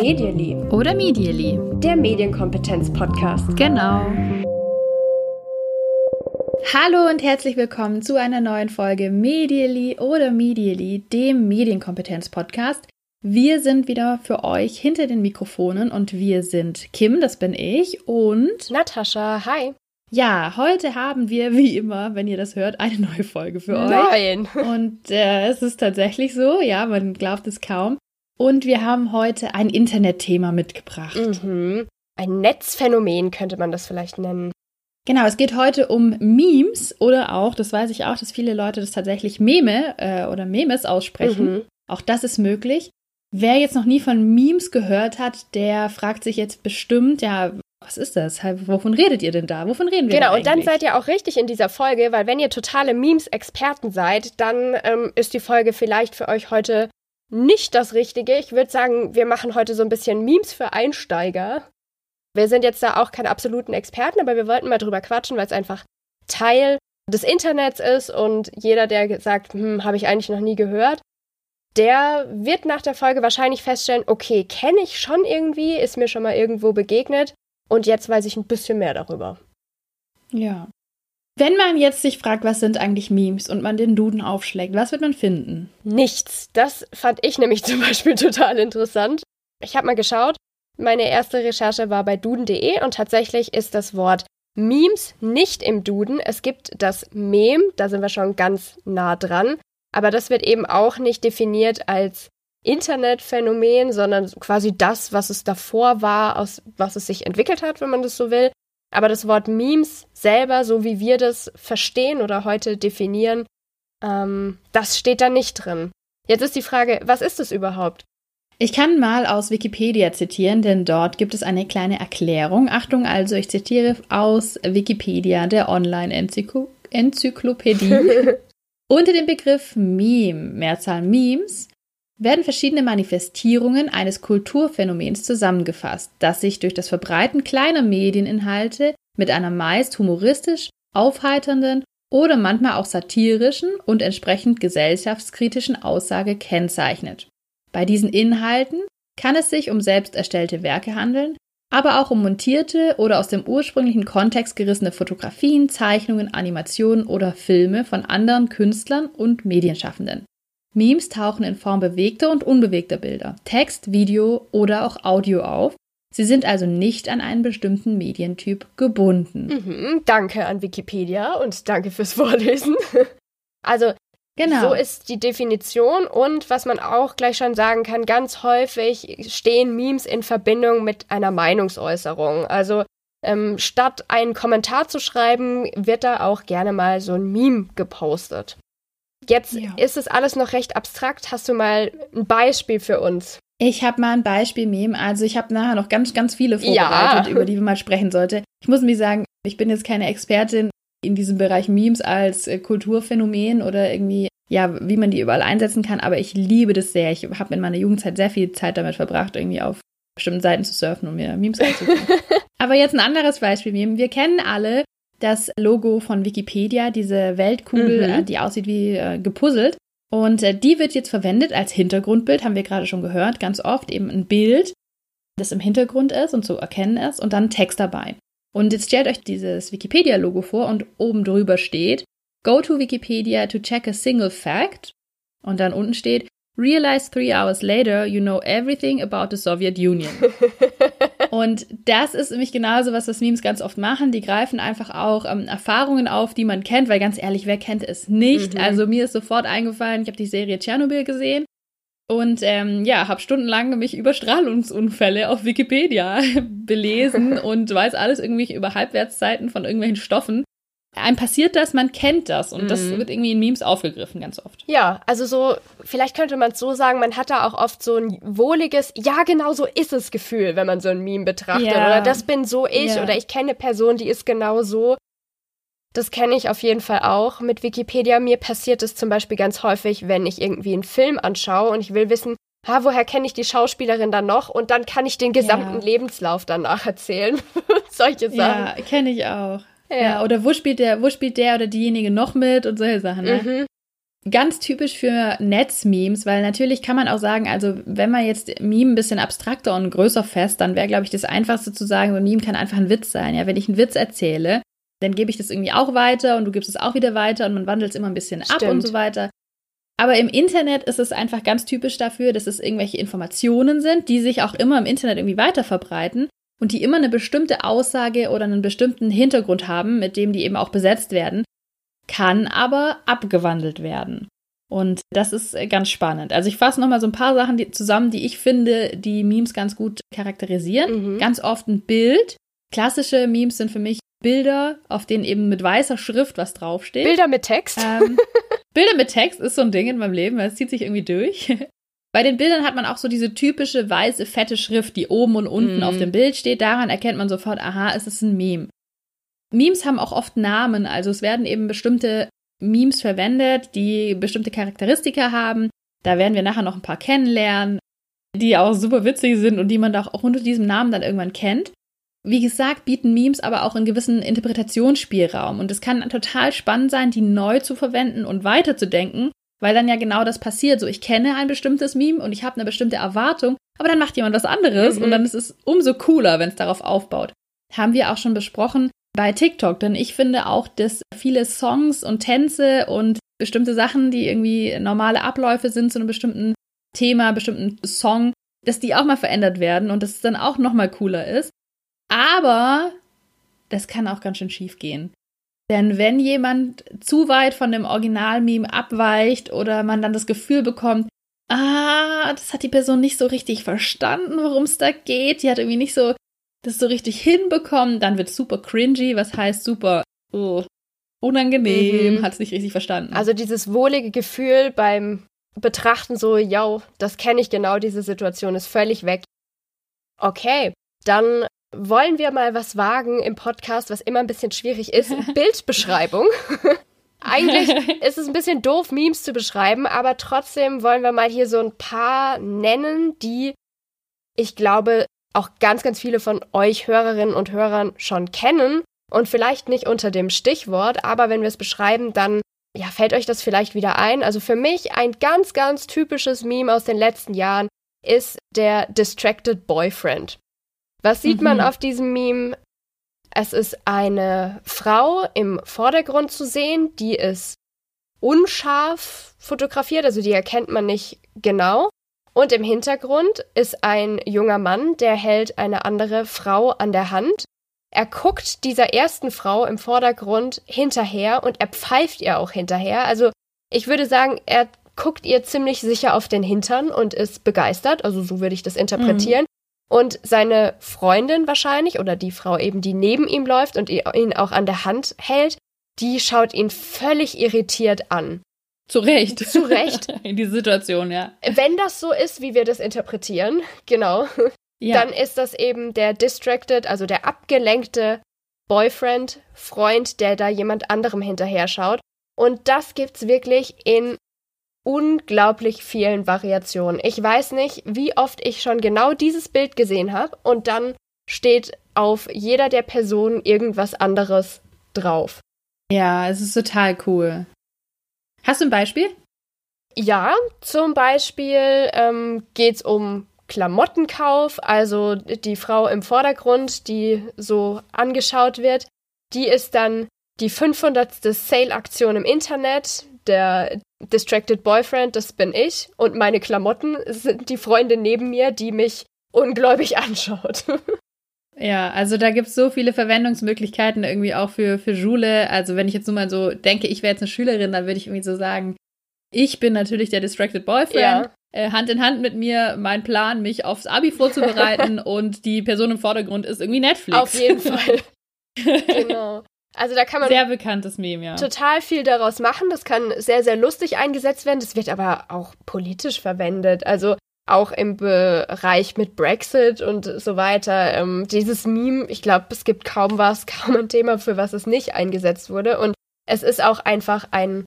Medially. Oder Medially. Der Medienkompetenz-Podcast. Genau. Hallo und herzlich willkommen zu einer neuen Folge Medially oder Medially, dem Medienkompetenz-Podcast. Wir sind wieder für euch hinter den Mikrofonen und wir sind Kim, das bin ich, und Natascha, hi. Ja, heute haben wir, wie immer, wenn ihr das hört, eine neue Folge für euch. Nein. Und äh, es ist tatsächlich so, ja, man glaubt es kaum. Und wir haben heute ein Internetthema mitgebracht. Mhm. Ein Netzphänomen könnte man das vielleicht nennen. Genau, es geht heute um Memes oder auch, das weiß ich auch, dass viele Leute das tatsächlich Meme äh, oder Memes aussprechen. Mhm. Auch das ist möglich. Wer jetzt noch nie von Memes gehört hat, der fragt sich jetzt bestimmt, ja, was ist das? Wovon redet ihr denn da? Wovon reden wir Genau, und dann seid ihr auch richtig in dieser Folge, weil wenn ihr totale Memes-Experten seid, dann ähm, ist die Folge vielleicht für euch heute nicht das Richtige. Ich würde sagen, wir machen heute so ein bisschen Memes für Einsteiger. Wir sind jetzt da auch keine absoluten Experten, aber wir wollten mal drüber quatschen, weil es einfach Teil des Internets ist und jeder, der sagt, hm, habe ich eigentlich noch nie gehört, der wird nach der Folge wahrscheinlich feststellen, okay, kenne ich schon irgendwie, ist mir schon mal irgendwo begegnet und jetzt weiß ich ein bisschen mehr darüber. Ja. Wenn man jetzt sich fragt, was sind eigentlich Memes und man den Duden aufschlägt, was wird man finden? Nichts. Das fand ich nämlich zum Beispiel total interessant. Ich habe mal geschaut. Meine erste Recherche war bei duden.de und tatsächlich ist das Wort Memes nicht im Duden. Es gibt das Mem, da sind wir schon ganz nah dran. Aber das wird eben auch nicht definiert als Internetphänomen, sondern quasi das, was es davor war, aus was es sich entwickelt hat, wenn man das so will. Aber das Wort Memes selber, so wie wir das verstehen oder heute definieren, ähm, das steht da nicht drin. Jetzt ist die Frage, was ist es überhaupt? Ich kann mal aus Wikipedia zitieren, denn dort gibt es eine kleine Erklärung. Achtung also, ich zitiere aus Wikipedia, der Online-Enzyklopädie. Unter dem Begriff Meme, Mehrzahl Memes, werden verschiedene Manifestierungen eines Kulturphänomens zusammengefasst, das sich durch das Verbreiten kleiner Medieninhalte mit einer meist humoristisch, aufheiternden oder manchmal auch satirischen und entsprechend gesellschaftskritischen Aussage kennzeichnet. Bei diesen Inhalten kann es sich um selbst erstellte Werke handeln, aber auch um montierte oder aus dem ursprünglichen Kontext gerissene Fotografien, Zeichnungen, Animationen oder Filme von anderen Künstlern und Medienschaffenden. Memes tauchen in Form bewegter und unbewegter Bilder, Text, Video oder auch Audio auf. Sie sind also nicht an einen bestimmten Medientyp gebunden. Mhm, danke an Wikipedia und danke fürs Vorlesen. Also Genau. So ist die Definition und was man auch gleich schon sagen kann, ganz häufig stehen Memes in Verbindung mit einer Meinungsäußerung. Also ähm, statt einen Kommentar zu schreiben, wird da auch gerne mal so ein Meme gepostet. Jetzt Ja. ist es alles noch recht abstrakt. Hast du mal ein Beispiel für uns? Ich habe mal ein Beispiel-Meme. Also ich habe nachher noch ganz, ganz viele Ja. vorbereitet, über die wir mal sprechen sollte. Ich muss mir sagen, ich bin jetzt keine Expertin in diesem Bereich Memes als äh, Kulturphänomen oder irgendwie, ja, wie man die überall einsetzen kann, aber ich liebe das sehr. Ich habe in meiner Jugendzeit sehr viel Zeit damit verbracht, irgendwie auf bestimmten Seiten zu surfen und mir Memes anzugucken. aber jetzt ein anderes Beispiel-Meme. Wir kennen alle das Logo von Wikipedia, diese Weltkugel, Mhm. äh, die aussieht wie äh, gepuzzelt. Und äh, die wird jetzt verwendet als Hintergrundbild, haben wir gerade schon gehört, ganz oft eben ein Bild, das im Hintergrund ist und zu erkennen ist und dann Text dabei. Und jetzt stellt euch dieses Wikipedia-Logo vor und oben drüber steht, Go to Wikipedia to check a single fact. Und dann unten steht, Realize three hours later you know everything about the Soviet Union. Und das ist nämlich genauso was, was Memes ganz oft machen. Die greifen einfach auch ähm, Erfahrungen auf, die man kennt, weil ganz ehrlich, wer kennt es nicht? Mhm. Also mir ist sofort eingefallen, ich habe die Serie Tschernobyl gesehen und ähm, ja, habe stundenlang mich über Strahlungsunfälle auf Wikipedia belesen und weiß alles irgendwie über Halbwertszeiten von irgendwelchen Stoffen. Einem passiert das, man kennt das und das Mhm. wird irgendwie in Memes aufgegriffen ganz oft. Ja, also so, vielleicht könnte man es so sagen, man hat da auch oft so ein wohliges, ja, genau so ist es Gefühl, wenn man so ein Meme betrachtet. Ja. Oder das bin so ich Ja. oder ich kenne eine Person, die ist genau so. Das kenne ich auf jeden Fall auch mit Wikipedia. Mir passiert es zum Beispiel ganz häufig, wenn ich irgendwie einen Film anschaue und ich will wissen, ha, woher kenne ich die Schauspielerin dann noch? Und dann kann ich den gesamten Ja. Lebenslauf danach erzählen. Solche Sachen. Ja, kenne ich auch. Ja. Oder wo spielt der, wo spielt der oder diejenige noch mit und solche Sachen, ne? Mhm. ganz typisch für Netzmemes, weil natürlich kann man auch sagen, also wenn man jetzt Meme ein bisschen abstrakter und größer fest, dann wäre, glaube ich, das Einfachste zu sagen, so ein Meme kann einfach ein Witz sein. Ja, wenn ich einen Witz erzähle, dann gebe ich das irgendwie auch weiter und du gibst es auch wieder weiter und man wandelt es immer ein bisschen ab Stimmt. und so weiter. Aber im Internet ist es einfach ganz typisch dafür, dass es irgendwelche Informationen sind, die sich auch immer im Internet irgendwie weiter verbreiten und die immer eine bestimmte Aussage oder einen bestimmten Hintergrund haben, mit dem die eben auch besetzt werden, kann aber abgewandelt werden. Und das ist äh, ganz spannend. Also ich fasse nochmal so ein paar Sachen die, zusammen, die ich finde, die Memes ganz gut charakterisieren. Mhm. Ganz oft ein Bild. Klassische Memes sind für mich Bilder, auf denen eben mit weißer Schrift was draufsteht. Bilder mit Text. Ähm, Bilder mit Text ist so ein Ding in meinem Leben, weil es zieht sich irgendwie durch. Bei den Bildern hat man auch so diese typische weiße, fette Schrift, die oben und unten Mhm. auf dem Bild steht. Daran erkennt man sofort, aha, es ist ein Meme. Memes haben auch oft Namen, also es werden eben bestimmte Memes verwendet, die bestimmte Charakteristika haben. Da werden wir nachher noch ein paar kennenlernen, die auch super witzig sind und die man doch auch unter diesem Namen dann irgendwann kennt. Wie gesagt, bieten Memes aber auch einen gewissen Interpretationsspielraum und es kann total spannend sein, die neu zu verwenden und weiterzudenken, weil dann ja genau das passiert. So, ich kenne ein bestimmtes Meme und ich habe eine bestimmte Erwartung, aber dann macht jemand was anderes Mhm. und dann ist es umso cooler, wenn es darauf aufbaut. Haben wir auch schon besprochen bei TikTok, denn ich finde auch, dass viele Songs und Tänze und bestimmte Sachen, die irgendwie normale Abläufe sind zu einem bestimmten Thema, bestimmten Song, dass die auch mal verändert werden und dass es dann auch nochmal cooler ist. Aber das kann auch ganz schön schief gehen. Denn wenn jemand zu weit von dem Original-Meme abweicht oder man dann das Gefühl bekommt, ah, das hat die Person nicht so richtig verstanden, worum es da geht, die hat irgendwie nicht so das so richtig hinbekommen, dann wird super cringy, was heißt super oh, unangenehm, Mhm. hat es nicht richtig verstanden. Also dieses wohlige Gefühl beim Betrachten so, yo, das kenne ich genau, diese Situation ist völlig weg. Okay, dann wollen wir mal was wagen im Podcast, was immer ein bisschen schwierig ist. Bildbeschreibung. Eigentlich ist es ein bisschen doof, Memes zu beschreiben, aber trotzdem wollen wir mal hier so ein paar nennen, die ich glaube auch ganz, ganz viele von euch Hörerinnen und Hörern schon kennen und vielleicht nicht unter dem Stichwort, aber wenn wir es beschreiben, dann ja, fällt euch das vielleicht wieder ein. Also für mich ein ganz, ganz typisches Meme aus den letzten Jahren ist der Distracted Boyfriend. Was sieht man Mhm. auf diesem Meme? Es ist eine Frau im Vordergrund zu sehen, die ist unscharf fotografiert, also die erkennt man nicht genau. Und im Hintergrund ist ein junger Mann, der hält eine andere Frau an der Hand. Er guckt dieser ersten Frau im Vordergrund hinterher und er pfeift ihr auch hinterher. Also ich würde sagen, er guckt ihr ziemlich sicher auf den Hintern und ist begeistert. Also so würde ich das interpretieren. Und seine Freundin wahrscheinlich oder die Frau eben, die neben ihm läuft und ihn auch an der Hand hält, die schaut ihn völlig irritiert an. zu Recht. Zu Recht. In die Situation, ja. Wenn das so ist, wie wir das interpretieren, genau, ja. dann ist das eben der distracted, also der abgelenkte Boyfriend, Freund, der da jemand anderem hinterher schaut. Und das gibt's wirklich in unglaublich vielen Variationen. Ich weiß nicht, wie oft ich schon genau dieses Bild gesehen habe und dann steht auf jeder der Personen irgendwas anderes drauf. ja, es ist total cool. Hast du ein Beispiel? Ja, zum Beispiel ähm, geht's um Klamottenkauf, also die Frau im Vordergrund, die so angeschaut wird, die ist dann die 500. Sale-Aktion im Internet, der Distracted Boyfriend, das bin ich, und meine Klamotten sind die Freundin neben mir, die mich ungläubig anschaut. Ja, also da gibt es so viele Verwendungsmöglichkeiten irgendwie auch für, für Schule. Also wenn ich jetzt nur mal so denke, ich wäre jetzt eine Schülerin, dann würde ich irgendwie so sagen, ich bin natürlich der Distracted Boyfriend. Ja. Äh, Hand in Hand mit mir mein Plan, mich aufs Abi vorzubereiten und die Person im Vordergrund ist irgendwie Netflix. Auf jeden Fall. genau. Also da kann man Sehr bekanntes Meme, ja. total viel daraus machen. Das kann sehr, sehr lustig eingesetzt werden. Das wird aber auch politisch verwendet. Also auch im Bereich mit Brexit und so weiter. Ähm, dieses Meme, ich glaube, es gibt kaum was, kaum ein Thema, für was es nicht eingesetzt wurde. Und es ist auch einfach ein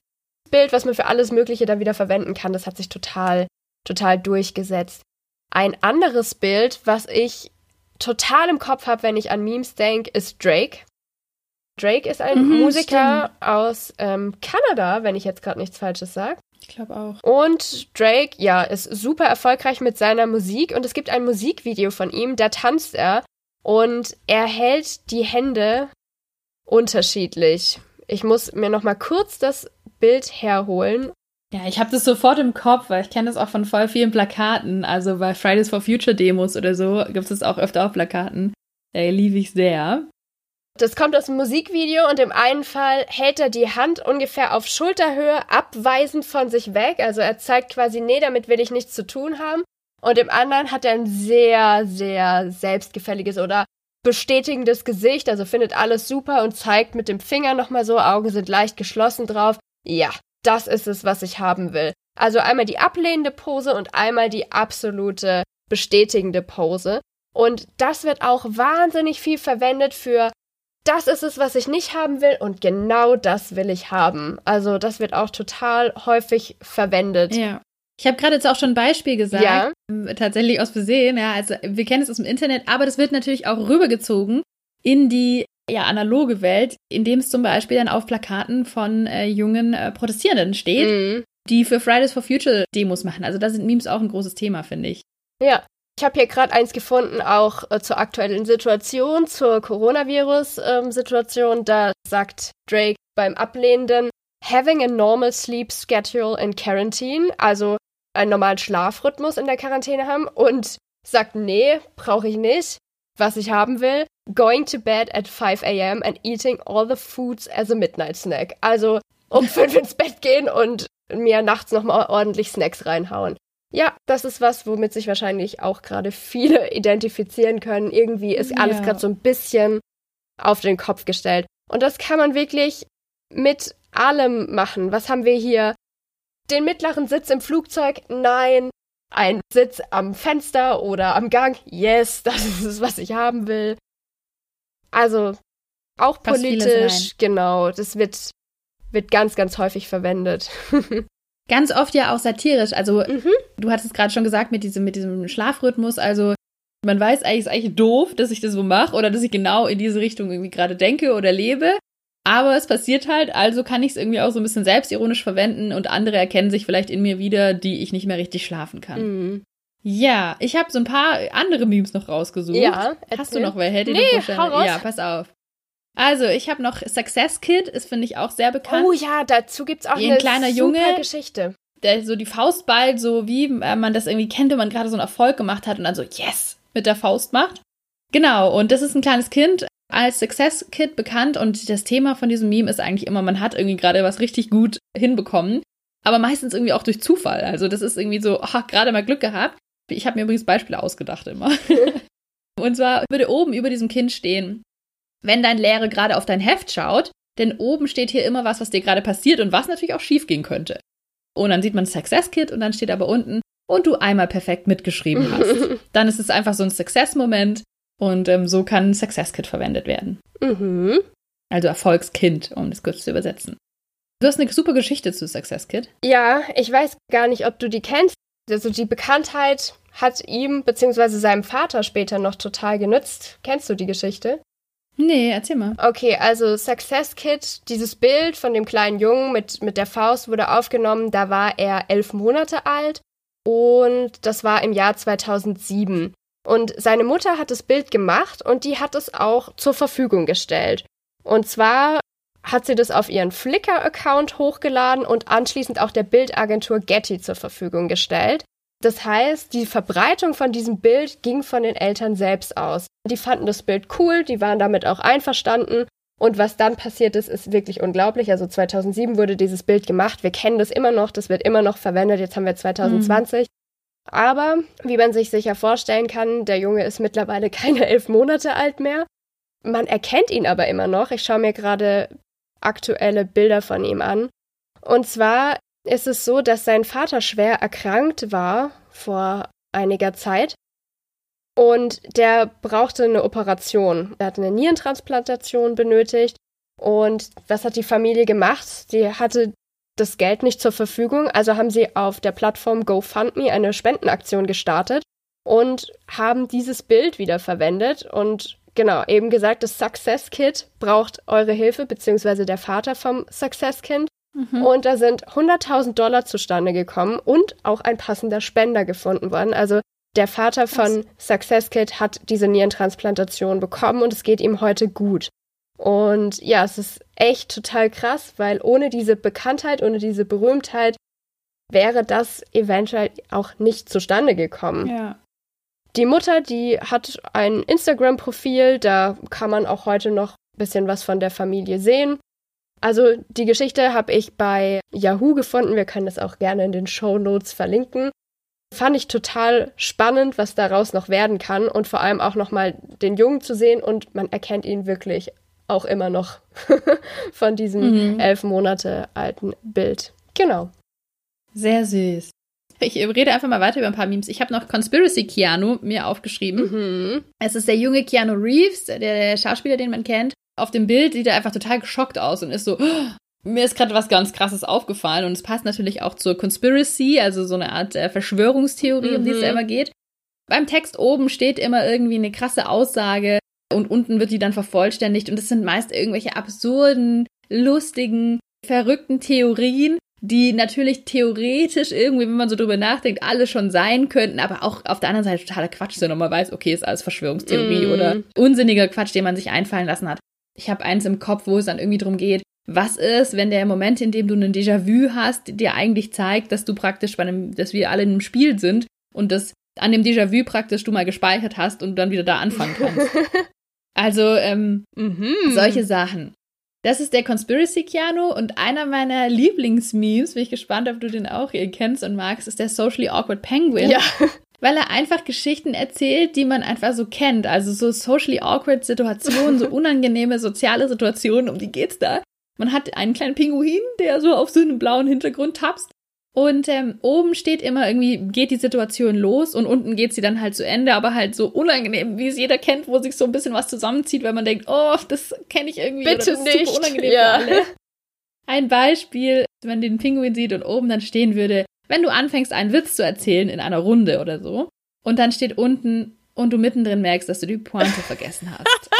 Bild, was man für alles Mögliche dann wieder verwenden kann. Das hat sich total, total durchgesetzt. Ein anderes Bild, was ich total im Kopf habe, wenn ich an Memes denke, ist Drake. Drake ist ein Mhm, Musiker aus ähm, Kanada, wenn ich jetzt gerade nichts Falsches sage. Ich glaube auch. Und Drake, ja, ist super erfolgreich mit seiner Musik und es gibt ein Musikvideo von ihm, da tanzt er und er hält die Hände unterschiedlich. Ich muss mir noch mal kurz das Bild herholen. Ja, ich habe das sofort im Kopf, weil ich kenne das auch von voll vielen Plakaten. Also bei Fridays for Future Demos oder so gibt es das auch öfter auf Plakaten. Äh, liebe ich sehr. Das kommt aus dem Musikvideo und im einen Fall hält er die Hand ungefähr auf Schulterhöhe, abweisend von sich weg. Also er zeigt quasi, nee, damit will ich nichts zu tun haben. Und im anderen hat er ein sehr, sehr selbstgefälliges oder bestätigendes Gesicht, also findet alles super und zeigt mit dem Finger nochmal so, Augen sind leicht geschlossen drauf. Ja, das ist es, was ich haben will. Also einmal die ablehnende Pose und einmal die absolute bestätigende Pose. Und das wird auch wahnsinnig viel verwendet für das ist es, was ich nicht haben will und genau das will ich haben. Also das wird auch total häufig verwendet. Ja. Ich habe gerade jetzt auch schon ein Beispiel gesagt, Ja. ähm, tatsächlich aus Versehen. Ja, also wir kennen es aus dem Internet, aber das wird natürlich auch rübergezogen in die ja, analoge Welt, indem es zum Beispiel dann auf Plakaten von äh, jungen äh, Protestierenden steht, Mhm. die für Fridays for Future Demos machen. Also da sind Memes auch ein großes Thema, finde ich. Ja. Ich habe hier gerade eins gefunden, auch äh, zur aktuellen Situation, zur Coronavirus-Situation. da sagt Drake beim Ablehnenden, having a normal sleep schedule in quarantine, also einen normalen Schlafrhythmus in der Quarantäne haben und sagt, nee, brauche ich nicht. Was ich haben will, going to bed at 5 a.m. and eating all the foods as a midnight snack. Also um fünf ins Bett gehen und mir nachts nochmal ordentlich Snacks reinhauen. Ja, das ist was, womit sich wahrscheinlich auch gerade viele identifizieren können. Irgendwie ist alles Ja. gerade so ein bisschen auf den Kopf gestellt. Und das kann man wirklich mit allem machen. Was haben wir hier? Den mittleren Sitz im Flugzeug? Nein. Ein Sitz am Fenster oder am Gang? Yes, das ist es, was ich haben will. Also auch Passt politisch, genau. Das wird, wird ganz, ganz häufig verwendet. Ganz oft ja auch satirisch. Also mhm. du hattest es gerade schon gesagt mit diesem, mit diesem Schlafrhythmus. Also man weiß eigentlich, es ist eigentlich doof, dass ich das so mache oder dass ich genau in diese Richtung irgendwie gerade denke oder lebe. Aber es passiert halt, also kann ich es irgendwie auch so ein bisschen selbstironisch verwenden und andere erkennen sich vielleicht in mir wieder, die ich nicht mehr richtig schlafen kann. Mhm. Ja, ich habe so ein paar andere Memes noch rausgesucht. Ja, Hast du erzähl. noch welche? du Nee, vorstellen hau raus. Ja, pass auf. Also, ich habe noch Success Kid, ist finde ich auch sehr bekannt. Oh ja, dazu gibt's auch Wie eine ein kleiner super Junge. Geschichte. der so die Faust ballt, so wie äh, man das irgendwie kennt, wenn man gerade so einen Erfolg gemacht hat und dann so Yes mit der Faust macht. Genau, und das ist ein kleines Kind als Success Kid bekannt und das Thema von diesem Meme ist eigentlich immer, man hat irgendwie gerade was richtig gut hinbekommen, aber meistens irgendwie auch durch Zufall. Also das ist irgendwie so, ach, gerade mal Glück gehabt. Ich habe mir übrigens Beispiele ausgedacht immer. und zwar würde oben über diesem Kind stehen, wenn dein Lehrer gerade auf dein Heft schaut, denn oben steht hier immer was, was dir gerade passiert und was natürlich auch schief gehen könnte. Und dann sieht man Success Kit und dann steht aber unten und du einmal perfekt mitgeschrieben hast. dann ist es einfach so ein Success-Moment und ähm, so kann Success Kit verwendet werden. mhm. Also Erfolgskind, um das kurz zu übersetzen. Du hast eine super Geschichte zu Success Kit. Ja, ich weiß gar nicht, ob du die kennst. Also die Bekanntheit hat ihm bzw. seinem Vater später noch total genützt. Kennst du die Geschichte? Nee, erzähl mal. Okay, also Success Kid, dieses Bild von dem kleinen Jungen mit, mit der Faust wurde aufgenommen, da war er elf Monate alt und das war im Jahr 2007. Und seine Mutter hat das Bild gemacht und die hat es auch zur Verfügung gestellt. Und zwar hat sie das auf ihren Flickr-Account hochgeladen und anschließend auch der Bildagentur Getty zur Verfügung gestellt. Das heißt, die Verbreitung von diesem Bild ging von den Eltern selbst aus. Die fanden das Bild cool, die waren damit auch einverstanden. Und was dann passiert ist, ist wirklich unglaublich. Also 2007 wurde dieses Bild gemacht. Wir kennen das immer noch, das wird immer noch verwendet. Jetzt haben wir 2020. Aber, wie man sich sicher vorstellen kann, der Junge ist mittlerweile keine elf Monate alt mehr. Man erkennt ihn aber immer noch. Ich schaue mir gerade aktuelle Bilder von ihm an. Und zwar ist es so, dass sein Vater schwer erkrankt war vor einiger Zeit. Und der brauchte eine Operation. Er hat eine Nierentransplantation benötigt. Und was hat die Familie gemacht? Die hatte das Geld nicht zur Verfügung, also haben sie auf der Plattform GoFundMe eine Spendenaktion gestartet und haben dieses Bild wieder verwendet und genau, eben gesagt, das Success Kid braucht eure Hilfe, beziehungsweise der Vater vom Success Kind. Mhm. Und da sind 100.000 Dollar zustande gekommen und auch ein passender Spender gefunden worden. Also der Vater von Success Kid hat diese Nierentransplantation bekommen und es geht ihm heute gut. Und ja, es ist echt total krass, weil ohne diese Bekanntheit, ohne diese Berühmtheit wäre das eventuell auch nicht zustande gekommen. Ja. Die Mutter, die hat ein Instagram-Profil, da kann man auch heute noch ein bisschen was von der Familie sehen. Also die Geschichte habe ich bei Yahoo gefunden. Wir können das auch gerne in den Show Notes verlinken. Fand ich total spannend, was daraus noch werden kann und vor allem auch nochmal den Jungen zu sehen und man erkennt ihn wirklich auch immer noch von diesem mhm. elf Monate alten Bild. Genau. Sehr süß. Ich rede einfach mal weiter über ein paar Memes. Ich habe noch Conspiracy Keanu mir aufgeschrieben. Mhm. Es ist der junge Keanu Reeves, der, der, Schauspieler, den man kennt. Auf dem Bild sieht er einfach total geschockt aus und ist so, oh, mir ist gerade was ganz Krasses aufgefallen und es passt natürlich auch zur Conspiracy, also so eine Art äh, Verschwörungstheorie, mhm. um die es mhm. immer geht. Beim Text oben steht immer irgendwie eine krasse Aussage und unten wird die dann vervollständigt und es sind meist irgendwelche absurden, lustigen, verrückten Theorien, die natürlich theoretisch irgendwie, wenn man so drüber nachdenkt, alle schon sein könnten, aber auch auf der anderen Seite totaler Quatsch sind und man weiß, okay, ist alles Verschwörungstheorie mm. oder unsinniger Quatsch, den man sich einfallen lassen hat. Ich habe eins im Kopf, wo es dann irgendwie drum geht, was ist, wenn der Moment, in dem du einen Déjà-vu hast, dir eigentlich zeigt, dass du praktisch bei einem, dass wir alle in einem Spiel sind und dass an dem Déjà-vu praktisch du mal gespeichert hast und dann wieder da anfangen kannst. also ähm, mhm. solche Sachen. Das ist der Conspiracy Keanu und einer meiner Lieblingsmemes, bin ich gespannt, ob du den auch hier kennst und magst, ist der Socially Awkward Penguin. Ja. Weil er einfach Geschichten erzählt, die man einfach so kennt. Also so socially awkward Situationen, so unangenehme soziale Situationen, um die geht's da. Man hat einen kleinen Pinguin, der so auf so einem blauen Hintergrund tapst und ähm, oben steht immer irgendwie, geht die Situation los und unten geht sie dann halt zu Ende, aber halt so unangenehm, wie es jeder kennt, wo sich so ein bisschen was zusammenzieht, weil man denkt, oh, das kenne ich irgendwie. Bitte oder das nicht. Ist super unangenehm ja. für alle. Ein Beispiel, wenn man den Pinguin sieht und oben dann stehen würde, wenn du anfängst, einen Witz zu erzählen in einer Runde oder so, und dann steht unten und du mittendrin merkst, dass du die Pointe vergessen hast.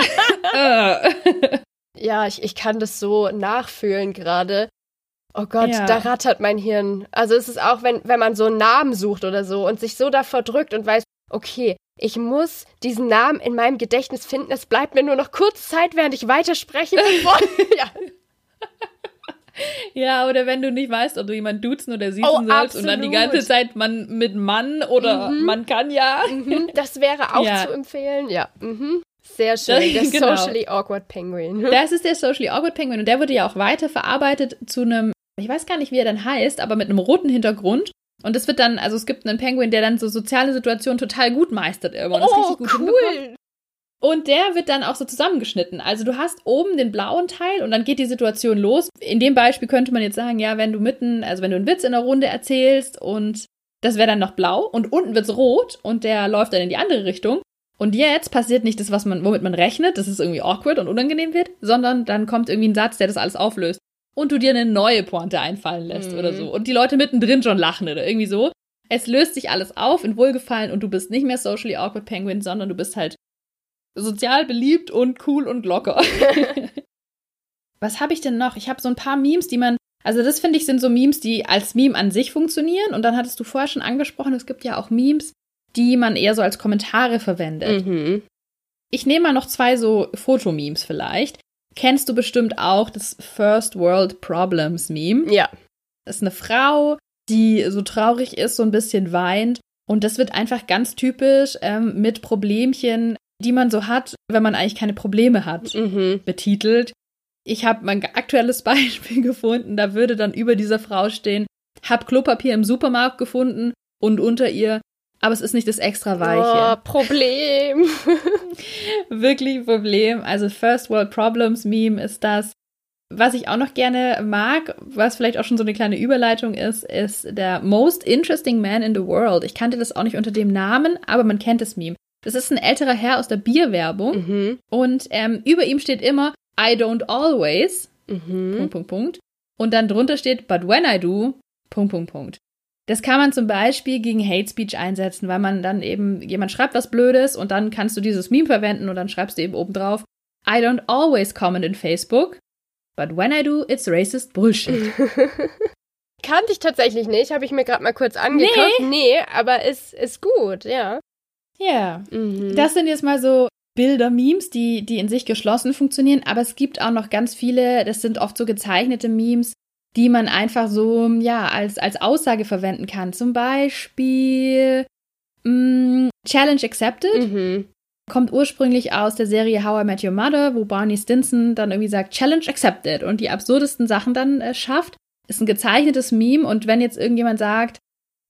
ja, ich, ich kann das so nachfühlen gerade. Oh Gott, ja. da rattert mein Hirn. Also es ist auch, wenn, wenn man so einen Namen sucht oder so und sich so davor drückt und weiß, okay, ich muss diesen Namen in meinem Gedächtnis finden. Es bleibt mir nur noch kurz Zeit, während ich weiterspreche. ja. Ja, oder wenn du nicht weißt, ob du jemanden duzen oder siezen oh, sollst absolut. und dann die ganze Zeit man mit Mann oder mhm. man kann ja. Mhm. Das wäre auch ja. zu empfehlen, ja. Mhm. Sehr schön, der genau. Socially Awkward Penguin. Das ist der Socially Awkward Penguin und der wurde ja auch weiterverarbeitet zu einem ich weiß gar nicht, wie er dann heißt, aber mit einem roten Hintergrund. Und es wird dann, also es gibt einen Penguin, der dann so soziale Situationen total gut meistert irgendwann. Oh, cool. Und der wird dann auch so zusammengeschnitten. Also du hast oben den blauen Teil und dann geht die Situation los. In dem Beispiel könnte man jetzt sagen, ja, wenn du mitten, also wenn du einen Witz in der Runde erzählst und das wäre dann noch blau und unten wird's rot und der läuft dann in die andere Richtung. Und jetzt passiert nicht das, was man, womit man rechnet, dass es irgendwie awkward und unangenehm wird, sondern dann kommt irgendwie ein Satz, der das alles auflöst und du dir eine neue Pointe einfallen lässt mhm. oder so. Und die Leute mittendrin schon lachen oder irgendwie so. Es löst sich alles auf in Wohlgefallen und du bist nicht mehr socially awkward Penguin, sondern du bist halt sozial beliebt und cool und locker. Was habe ich denn noch? Ich habe so ein paar Memes, die man, also das finde ich sind so Memes, die als Meme an sich funktionieren. Und dann hattest du vorher schon angesprochen, es gibt ja auch Memes, die man eher so als Kommentare verwendet. Mhm. Ich nehme mal noch zwei so Fotomemes vielleicht kennst du bestimmt auch das First World Problems Meme. Ja. Das ist eine Frau, die so traurig ist, so ein bisschen weint. Und das wird einfach ganz typisch ähm, mit Problemchen, die man so hat, wenn man eigentlich keine Probleme hat, mhm. betitelt. Ich habe mein aktuelles Beispiel gefunden, da würde dann über dieser Frau stehen, hab Klopapier im Supermarkt gefunden und unter ihr aber es ist nicht das extra weiche. Oh, Problem. Wirklich Problem. Also First World Problems Meme ist das. Was ich auch noch gerne mag, was vielleicht auch schon so eine kleine Überleitung ist, ist der Most Interesting Man in the World. Ich kannte das auch nicht unter dem Namen, aber man kennt das Meme. Das ist ein älterer Herr aus der Bierwerbung mhm. und ähm, über ihm steht immer I don't always. Mhm. Punkt, Punkt, Punkt. Und dann drunter steht But when I do. Punkt, Punkt, Punkt. Das kann man zum Beispiel gegen Hate Speech einsetzen, weil man dann eben, jemand schreibt was Blödes und dann kannst du dieses Meme verwenden und dann schreibst du eben oben drauf, I don't always comment in Facebook, but when I do, it's racist bullshit. Kannte ich tatsächlich nicht, habe ich mir gerade mal kurz angeguckt. Nee, nee aber ist, ist gut, ja. Ja. Mhm. Das sind jetzt mal so Bilder-Memes, die, die in sich geschlossen funktionieren, aber es gibt auch noch ganz viele, das sind oft so gezeichnete Memes, die man einfach so, ja, als, als Aussage verwenden kann. Zum Beispiel mh, mm, Challenge Accepted. Mhm. Kommt ursprünglich aus der Serie How I Met Your Mother, wo Barney Stinson dann irgendwie sagt, Challenge accepted und die absurdesten Sachen dann äh, schafft. Ist ein gezeichnetes Meme und wenn jetzt irgendjemand sagt,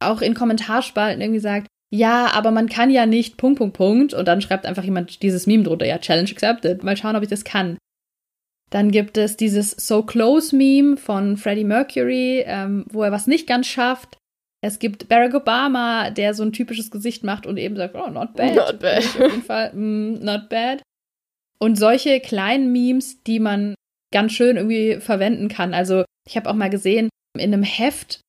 auch in Kommentarspalten irgendwie sagt, ja, aber man kann ja nicht Punkt, Punkt, Punkt und dann schreibt einfach jemand dieses Meme drunter, ja, Challenge accepted. Mal schauen, ob ich das kann. Dann gibt es dieses So Close Meme von Freddie Mercury, ähm, wo er was nicht ganz schafft. Es gibt Barack Obama, der so ein typisches Gesicht macht und eben sagt, oh, not bad. Not bad. Auf jeden Fall, mm, not bad. Und solche kleinen Memes, die man ganz schön irgendwie verwenden kann. Also ich habe auch mal gesehen in einem Heft,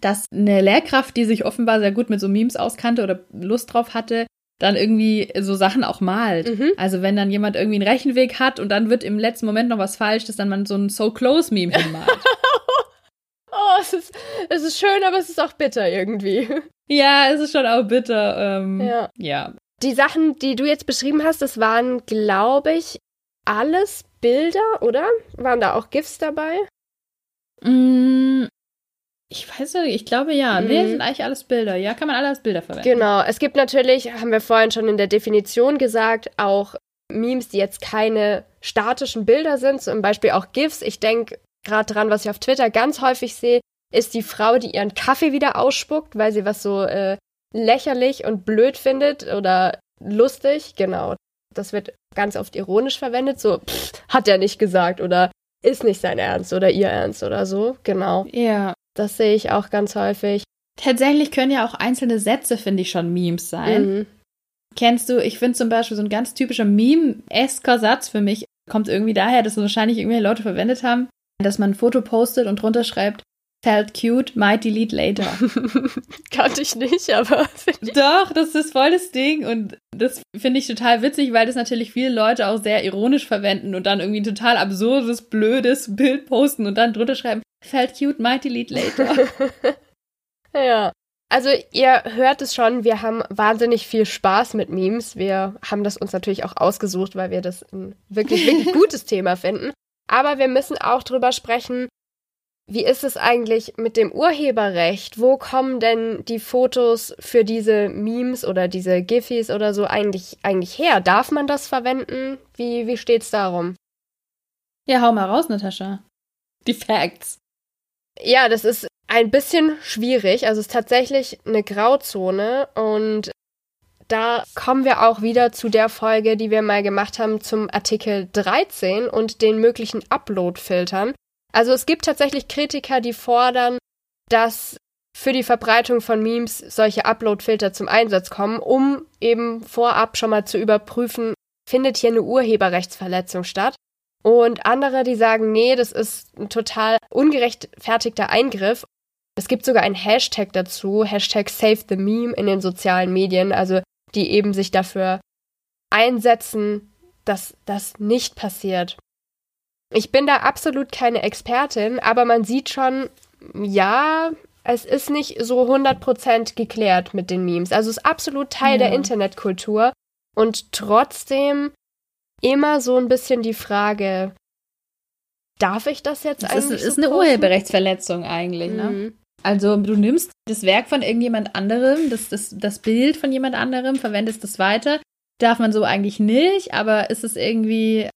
dass eine Lehrkraft, die sich offenbar sehr gut mit so Memes auskannte oder Lust drauf hatte, dann irgendwie so Sachen auch malt. Mhm. Also wenn dann jemand irgendwie einen Rechenweg hat und dann wird im letzten Moment noch was falsch, dass dann man so ein So Close Meme hinmalt. oh, es ist, es ist schön, aber es ist auch bitter irgendwie. Ja, es ist schon auch bitter. Ähm, ja. ja. Die Sachen, die du jetzt beschrieben hast, das waren, glaube ich, alles Bilder, oder? Waren da auch GIFs dabei? Mm, ich weiß nicht, ich glaube ja. Mhm. Nee, sind eigentlich alles Bilder. Ja, kann man alle als Bilder verwenden. Genau. Es gibt natürlich, haben wir vorhin schon in der Definition gesagt, auch Memes, die jetzt keine statischen Bilder sind, zum Beispiel auch GIFs. Ich denke gerade dran, was ich auf Twitter ganz häufig sehe, ist die Frau, die ihren Kaffee wieder ausspuckt, weil sie was so äh, lächerlich und blöd findet oder lustig. Genau. Das wird ganz oft ironisch verwendet, so pff, hat er nicht gesagt oder ist nicht sein Ernst oder ihr Ernst oder so. Genau. Ja. Das sehe ich auch ganz häufig. Tatsächlich können ja auch einzelne Sätze, finde ich, schon Memes sein. Mhm. Kennst du, ich finde zum Beispiel so ein ganz typischer Meme-esker Satz für mich, kommt irgendwie daher, dass wahrscheinlich irgendwelche Leute verwendet haben, dass man ein Foto postet und drunter schreibt, felt cute, might delete later. Kannte ich nicht, aber. Doch, das ist voll das Ding und das finde ich total witzig, weil das natürlich viele Leute auch sehr ironisch verwenden und dann irgendwie ein total absurdes, blödes Bild posten und dann drunter schreiben, felt cute, might delete later. ja. Also ihr hört es schon, wir haben wahnsinnig viel Spaß mit Memes. Wir haben das uns natürlich auch ausgesucht, weil wir das ein wirklich, wirklich gutes Thema finden. Aber wir müssen auch drüber sprechen, wie ist es eigentlich mit dem Urheberrecht? Wo kommen denn die Fotos für diese Memes oder diese Giffies oder so eigentlich, eigentlich her? Darf man das verwenden? Wie, wie steht's darum? Ja, hau mal raus, Natascha. Die Facts. Ja, das ist ein bisschen schwierig. Also es ist tatsächlich eine Grauzone und da kommen wir auch wieder zu der Folge, die wir mal gemacht haben zum Artikel 13 und den möglichen Upload-Filtern. Also es gibt tatsächlich Kritiker, die fordern, dass für die Verbreitung von Memes solche Upload-Filter zum Einsatz kommen, um eben vorab schon mal zu überprüfen, findet hier eine Urheberrechtsverletzung statt. Und andere, die sagen, nee, das ist ein total ungerechtfertigter Eingriff. Es gibt sogar einen Hashtag dazu, Hashtag Save the Meme in den sozialen Medien, also die eben sich dafür einsetzen, dass das nicht passiert. Ich bin da absolut keine Expertin, aber man sieht schon, ja, es ist nicht so 100% geklärt mit den Memes. Also es ist absolut Teil ja. der Internetkultur und trotzdem immer so ein bisschen die Frage, darf ich das jetzt das eigentlich? Das ist, so eine Urheberrechtsverletzung eigentlich, ne? mhm. ne? Also du nimmst das Werk von irgendjemand anderem, das, das, das Bild von jemand anderem, verwendest es weiter. Darf man so eigentlich nicht, aber ist es irgendwie,